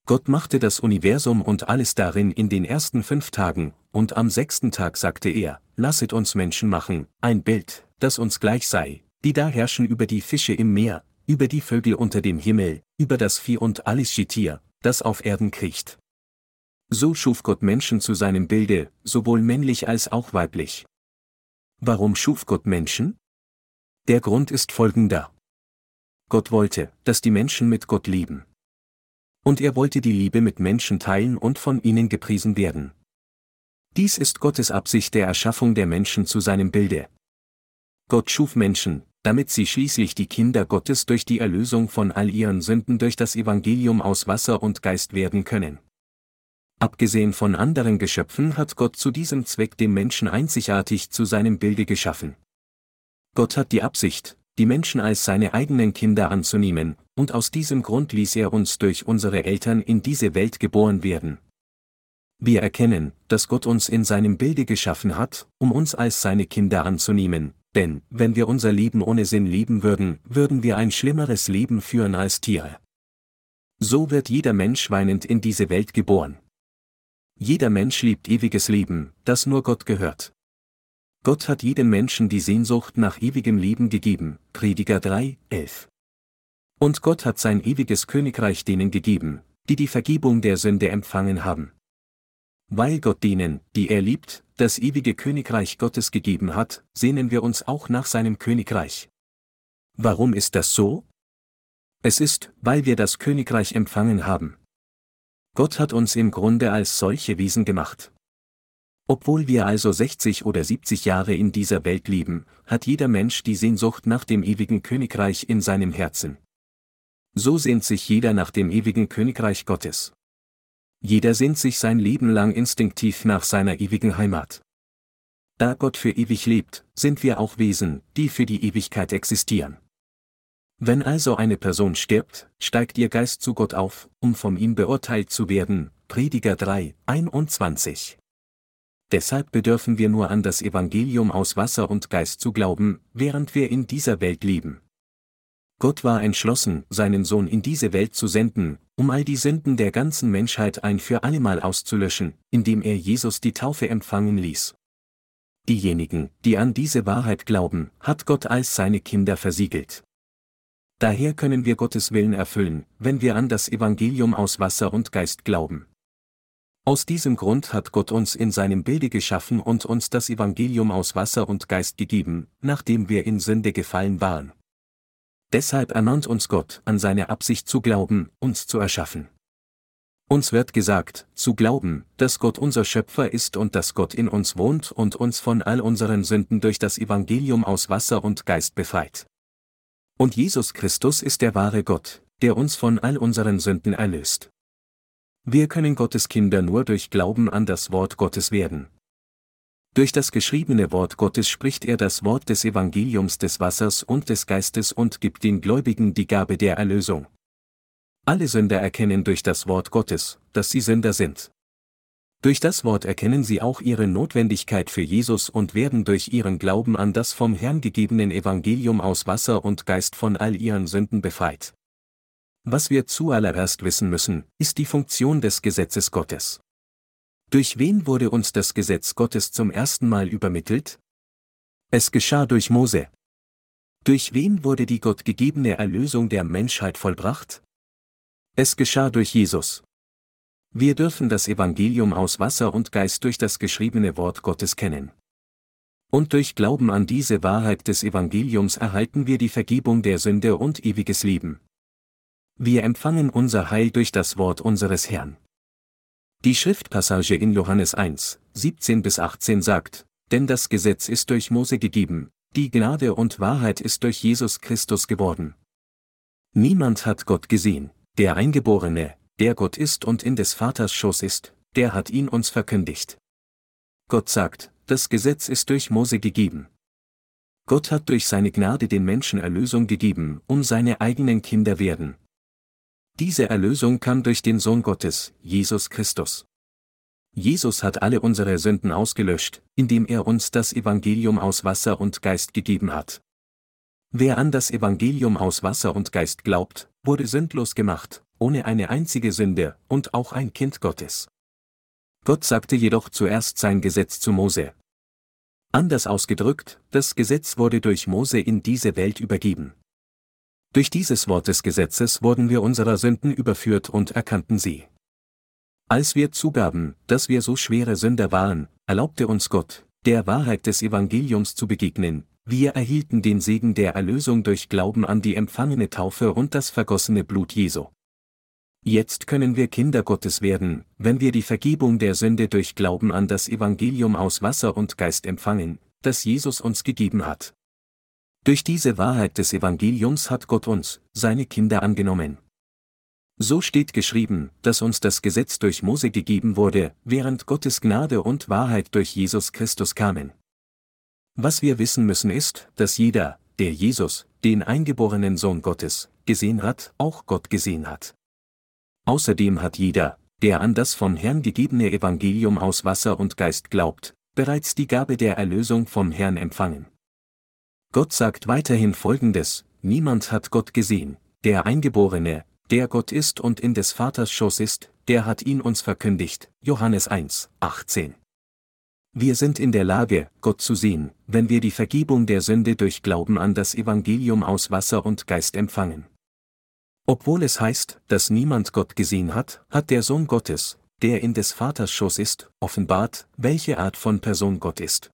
Gott machte das Universum und alles darin in den ersten fünf Tagen, und am sechsten Tag sagte er, lasset uns Menschen machen, ein Bild, das uns gleich sei, die da herrschen über die Fische im Meer, über die Vögel unter dem Himmel, über das Vieh und alles Getier, das auf Erden kriecht. So schuf Gott Menschen zu seinem Bilde, sowohl männlich als auch weiblich. Warum schuf Gott Menschen? Der Grund ist folgender. Gott wollte, dass die Menschen mit Gott lieben. Und er wollte die Liebe mit Menschen teilen und von ihnen gepriesen werden. Dies ist Gottes Absicht der Erschaffung der Menschen zu seinem Bilde. Gott schuf Menschen, damit sie schließlich die Kinder Gottes durch die Erlösung von all ihren Sünden durch das Evangelium aus Wasser und Geist werden können. Abgesehen von anderen Geschöpfen hat Gott zu diesem Zweck den Menschen einzigartig zu seinem Bilde geschaffen. Gott hat die Absicht, die Menschen als seine eigenen Kinder anzunehmen, und aus diesem Grund ließ er uns durch unsere Eltern in diese Welt geboren werden. Wir erkennen, dass Gott uns in seinem Bilde geschaffen hat, um uns als seine Kinder anzunehmen, denn, wenn wir unser Leben ohne Sinn leben würden, würden wir ein schlimmeres Leben führen als Tiere. So wird jeder Mensch weinend in diese Welt geboren. Jeder Mensch liebt ewiges Leben, das nur Gott gehört. Gott hat jedem Menschen die Sehnsucht nach ewigem Leben gegeben, Prediger 3, 11. Und Gott hat sein ewiges Königreich denen gegeben, die die Vergebung der Sünde empfangen haben. Weil Gott denen, die er liebt, das ewige Königreich Gottes gegeben hat, sehnen wir uns auch nach seinem Königreich. Warum ist das so? Es ist, weil wir das Königreich empfangen haben. Gott hat uns im Grunde als solche Wesen gemacht. Obwohl wir also 60 oder 70 Jahre in dieser Welt leben, hat jeder Mensch die Sehnsucht nach dem ewigen Königreich in seinem Herzen. So sehnt sich jeder nach dem ewigen Königreich Gottes. Jeder sehnt sich sein Leben lang instinktiv nach seiner ewigen Heimat. Da Gott für ewig lebt, sind wir auch Wesen, die für die Ewigkeit existieren. Wenn also eine Person stirbt, steigt ihr Geist zu Gott auf, um von ihm beurteilt zu werden. Prediger 3, 21. Deshalb bedürfen wir nur an das Evangelium aus Wasser und Geist zu glauben, während wir in dieser Welt leben. Gott war entschlossen, seinen Sohn in diese Welt zu senden, um all die Sünden der ganzen Menschheit ein für allemal auszulöschen, indem er Jesus die Taufe empfangen ließ. Diejenigen, die an diese Wahrheit glauben, hat Gott als seine Kinder versiegelt. Daher können wir Gottes Willen erfüllen, wenn wir an das Evangelium aus Wasser und Geist glauben. Aus diesem Grund hat Gott uns in seinem Bilde geschaffen und uns das Evangelium aus Wasser und Geist gegeben, nachdem wir in Sünde gefallen waren. Deshalb ernannt uns Gott, an seine Absicht zu glauben, uns zu erschaffen. Uns wird gesagt, zu glauben, dass Gott unser Schöpfer ist und dass Gott in uns wohnt und uns von all unseren Sünden durch das Evangelium aus Wasser und Geist befreit. Und Jesus Christus ist der wahre Gott, der uns von all unseren Sünden erlöst. Wir können Gottes Kinder nur durch Glauben an das Wort Gottes werden. Durch das geschriebene Wort Gottes spricht er das Wort des Evangeliums des Wassers und des Geistes und gibt den Gläubigen die Gabe der Erlösung. Alle Sünder erkennen durch das Wort Gottes, dass sie Sünder sind. Durch das Wort erkennen sie auch ihre Notwendigkeit für Jesus und werden durch ihren Glauben an das vom Herrn gegebenen Evangelium aus Wasser und Geist von all ihren Sünden befreit. Was wir zuallererst wissen müssen, ist die Funktion des Gesetzes Gottes. Durch wen wurde uns das Gesetz Gottes zum ersten Mal übermittelt? Es geschah durch Mose. Durch wen wurde die Gott gegebene Erlösung der Menschheit vollbracht? Es geschah durch Jesus. Wir dürfen das Evangelium aus Wasser und Geist durch das geschriebene Wort Gottes kennen. Und durch Glauben an diese Wahrheit des Evangeliums erhalten wir die Vergebung der Sünde und ewiges Leben. Wir empfangen unser Heil durch das Wort unseres Herrn. Die Schriftpassage in Johannes 1, 17 bis 18 sagt, denn das Gesetz ist durch Mose gegeben, die Gnade und Wahrheit ist durch Jesus Christus geworden. Niemand hat Gott gesehen, der Eingeborene, der Gott ist und in des Vaters Schoß ist, der hat ihn uns verkündigt. Gott sagt, das Gesetz ist durch Mose gegeben. Gott hat durch seine Gnade den Menschen Erlösung gegeben, um seine eigenen Kinder werden. Diese Erlösung kam durch den Sohn Gottes, Jesus Christus. Jesus hat alle unsere Sünden ausgelöscht, indem er uns das Evangelium aus Wasser und Geist gegeben hat. Wer an das Evangelium aus Wasser und Geist glaubt, wurde sündlos gemacht, ohne eine einzige Sünde, und auch ein Kind Gottes. Gott sagte jedoch zuerst sein Gesetz zu Mose. Anders ausgedrückt, das Gesetz wurde durch Mose in diese Welt übergeben. Durch dieses Wort des Gesetzes wurden wir unserer Sünden überführt und erkannten sie. Als wir zugaben, dass wir so schwere Sünder waren, erlaubte uns Gott, der Wahrheit des Evangeliums zu begegnen, wir erhielten den Segen der Erlösung durch Glauben an die empfangene Taufe und das vergossene Blut Jesu. Jetzt können wir Kinder Gottes werden, wenn wir die Vergebung der Sünde durch Glauben an das Evangelium aus Wasser und Geist empfangen, das Jesus uns gegeben hat. Durch diese Wahrheit des Evangeliums hat Gott uns, seine Kinder angenommen. So steht geschrieben, dass uns das Gesetz durch Mose gegeben wurde, während Gottes Gnade und Wahrheit durch Jesus Christus kamen. Was wir wissen müssen ist, dass jeder, der Jesus, den eingeborenen Sohn Gottes, gesehen hat, auch Gott gesehen hat. Außerdem hat jeder, der an das vom Herrn gegebene Evangelium aus Wasser und Geist glaubt, bereits die Gabe der Erlösung vom Herrn empfangen. Gott sagt weiterhin Folgendes, niemand hat Gott gesehen, der Eingeborene, der Gott ist und in des Vaters Schoß ist, der hat ihn uns verkündigt, Johannes 1, 18. Wir sind in der Lage, Gott zu sehen, wenn wir die Vergebung der Sünde durch Glauben an das Evangelium aus Wasser und Geist empfangen. Obwohl es heißt, dass niemand Gott gesehen hat, hat der Sohn Gottes, der in des Vaters Schoß ist, offenbart, welche Art von Person Gott ist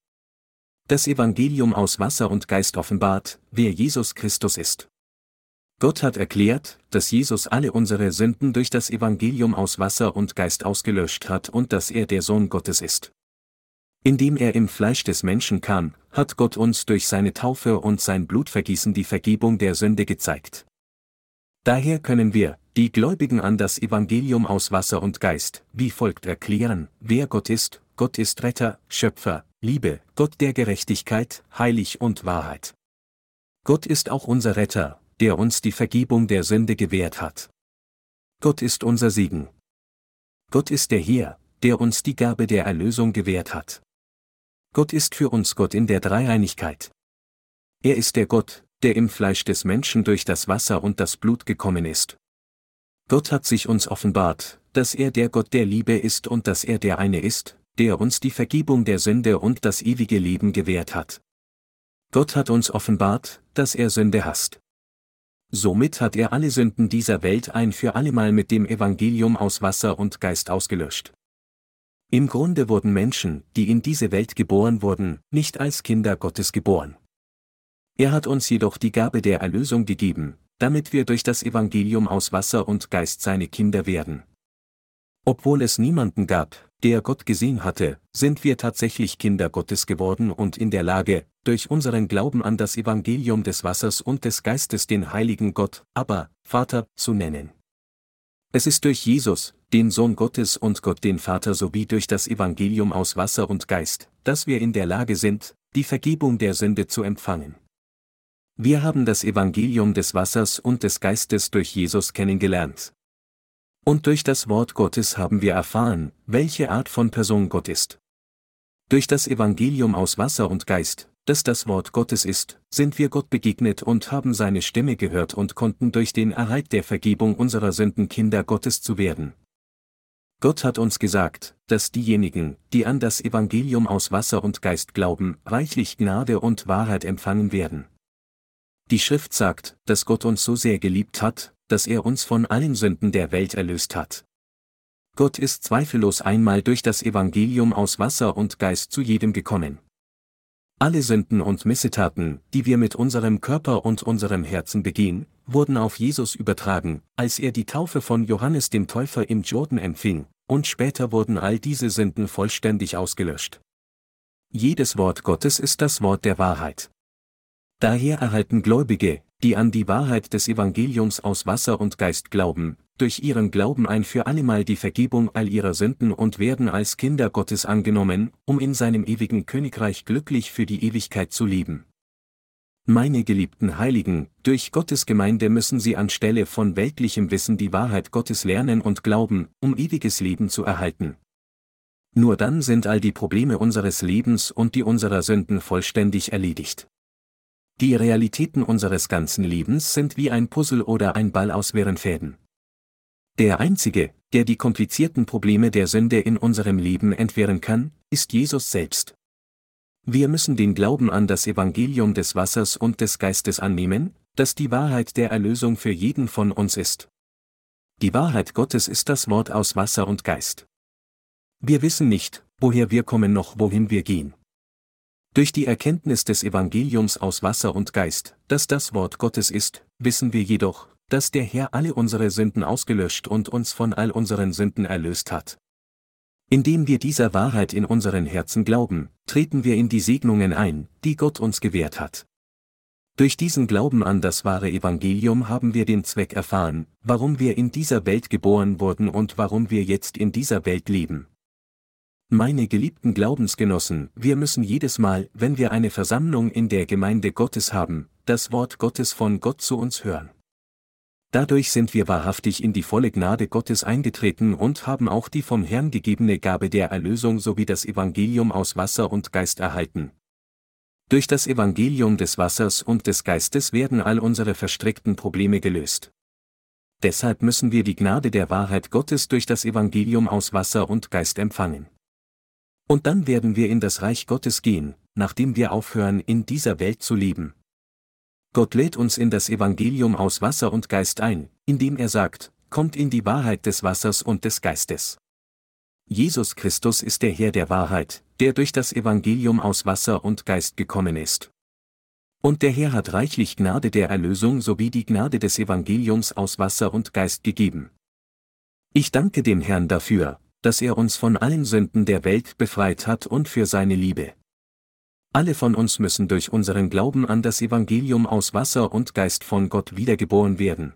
das Evangelium aus Wasser und Geist offenbart, wer Jesus Christus ist. Gott hat erklärt, dass Jesus alle unsere Sünden durch das Evangelium aus Wasser und Geist ausgelöscht hat und dass er der Sohn Gottes ist. Indem er im Fleisch des Menschen kam, hat Gott uns durch seine Taufe und sein Blutvergießen die Vergebung der Sünde gezeigt. Daher können wir, die Gläubigen an das Evangelium aus Wasser und Geist, wie folgt erklären, wer Gott ist, Gott ist Retter, Schöpfer, Liebe, Gott der Gerechtigkeit, heilig und Wahrheit. Gott ist auch unser Retter, der uns die Vergebung der Sünde gewährt hat. Gott ist unser Segen. Gott ist der Herr, der uns die Gabe der Erlösung gewährt hat. Gott ist für uns Gott in der Dreieinigkeit. Er ist der Gott, der im Fleisch des Menschen durch das Wasser und das Blut gekommen ist. Gott hat sich uns offenbart, dass er der Gott der Liebe ist und dass er der eine ist, der uns die Vergebung der Sünde und das ewige Leben gewährt hat. Gott hat uns offenbart, dass er Sünde hasst. Somit hat er alle Sünden dieser Welt ein für allemal mit dem Evangelium aus Wasser und Geist ausgelöscht. Im Grunde wurden Menschen, die in diese Welt geboren wurden, nicht als Kinder Gottes geboren. Er hat uns jedoch die Gabe der Erlösung gegeben, damit wir durch das Evangelium aus Wasser und Geist seine Kinder werden. Obwohl es niemanden gab, der Gott gesehen hatte, sind wir tatsächlich Kinder Gottes geworden und in der Lage, durch unseren Glauben an das Evangelium des Wassers und des Geistes den heiligen Gott, aber Vater, zu nennen. Es ist durch Jesus, den Sohn Gottes und Gott den Vater sowie durch das Evangelium aus Wasser und Geist, dass wir in der Lage sind, die Vergebung der Sünde zu empfangen. Wir haben das Evangelium des Wassers und des Geistes durch Jesus kennengelernt, und durch das Wort Gottes haben wir erfahren, welche Art von Person Gott ist. Durch das Evangelium aus Wasser und Geist, das das Wort Gottes ist, sind wir Gott begegnet und haben seine Stimme gehört und konnten durch den Erhalt der Vergebung unserer Sünden Kinder Gottes zu werden. Gott hat uns gesagt, dass diejenigen, die an das Evangelium aus Wasser und Geist glauben, reichlich Gnade und Wahrheit empfangen werden. Die Schrift sagt, dass Gott uns so sehr geliebt hat, dass er uns von allen Sünden der Welt erlöst hat. Gott ist zweifellos einmal durch das Evangelium aus Wasser und Geist zu jedem gekommen. Alle Sünden und Missetaten, die wir mit unserem Körper und unserem Herzen begehen, wurden auf Jesus übertragen, als er die Taufe von Johannes dem Täufer im Jordan empfing, und später wurden all diese Sünden vollständig ausgelöscht. Jedes Wort Gottes ist das Wort der Wahrheit. Daher erhalten Gläubige, die an die Wahrheit des Evangeliums aus Wasser und Geist glauben, durch ihren Glauben ein für allemal die Vergebung all ihrer Sünden und werden als Kinder Gottes angenommen, um in seinem ewigen Königreich glücklich für die Ewigkeit zu leben. Meine geliebten Heiligen, durch Gottes Gemeinde müssen sie anstelle von weltlichem Wissen die Wahrheit Gottes lernen und glauben, um ewiges Leben zu erhalten. Nur dann sind all die Probleme unseres Lebens und die unserer Sünden vollständig erledigt. Die Realitäten unseres ganzen Lebens sind wie ein Puzzle oder ein Ball aus wirren Fäden. Der Einzige, der die komplizierten Probleme der Sünde in unserem Leben entwirren kann, ist Jesus selbst. Wir müssen den Glauben an das Evangelium des Wassers und des Geistes annehmen, das die Wahrheit der Erlösung für jeden von uns ist. Die Wahrheit Gottes ist das Wort aus Wasser und Geist. Wir wissen nicht, woher wir kommen noch wohin wir gehen. Durch die Erkenntnis des Evangeliums aus Wasser und Geist, das das Wort Gottes ist, wissen wir jedoch, dass der Herr alle unsere Sünden ausgelöscht und uns von all unseren Sünden erlöst hat. Indem wir dieser Wahrheit in unseren Herzen glauben, treten wir in die Segnungen ein, die Gott uns gewährt hat. Durch diesen Glauben an das wahre Evangelium haben wir den Zweck erfahren, warum wir in dieser Welt geboren wurden und warum wir jetzt in dieser Welt leben. Meine geliebten Glaubensgenossen, wir müssen jedes Mal, wenn wir eine Versammlung in der Gemeinde Gottes haben, das Wort Gottes von Gott zu uns hören. Dadurch sind wir wahrhaftig in die volle Gnade Gottes eingetreten und haben auch die vom Herrn gegebene Gabe der Erlösung sowie das Evangelium aus Wasser und Geist erhalten. Durch das Evangelium des Wassers und des Geistes werden all unsere verstrickten Probleme gelöst. Deshalb müssen wir die Gnade der Wahrheit Gottes durch das Evangelium aus Wasser und Geist empfangen. Und dann werden wir in das Reich Gottes gehen, nachdem wir aufhören, in dieser Welt zu leben. Gott lädt uns in das Evangelium aus Wasser und Geist ein, indem er sagt, kommt in die Wahrheit des Wassers und des Geistes. Jesus Christus ist der Herr der Wahrheit, der durch das Evangelium aus Wasser und Geist gekommen ist. Und der Herr hat reichlich Gnade der Erlösung sowie die Gnade des Evangeliums aus Wasser und Geist gegeben. Ich danke dem Herrn dafür, dass er uns von allen Sünden der Welt befreit hat und für seine Liebe. Alle von uns müssen durch unseren Glauben an das Evangelium aus Wasser und Geist von Gott wiedergeboren werden.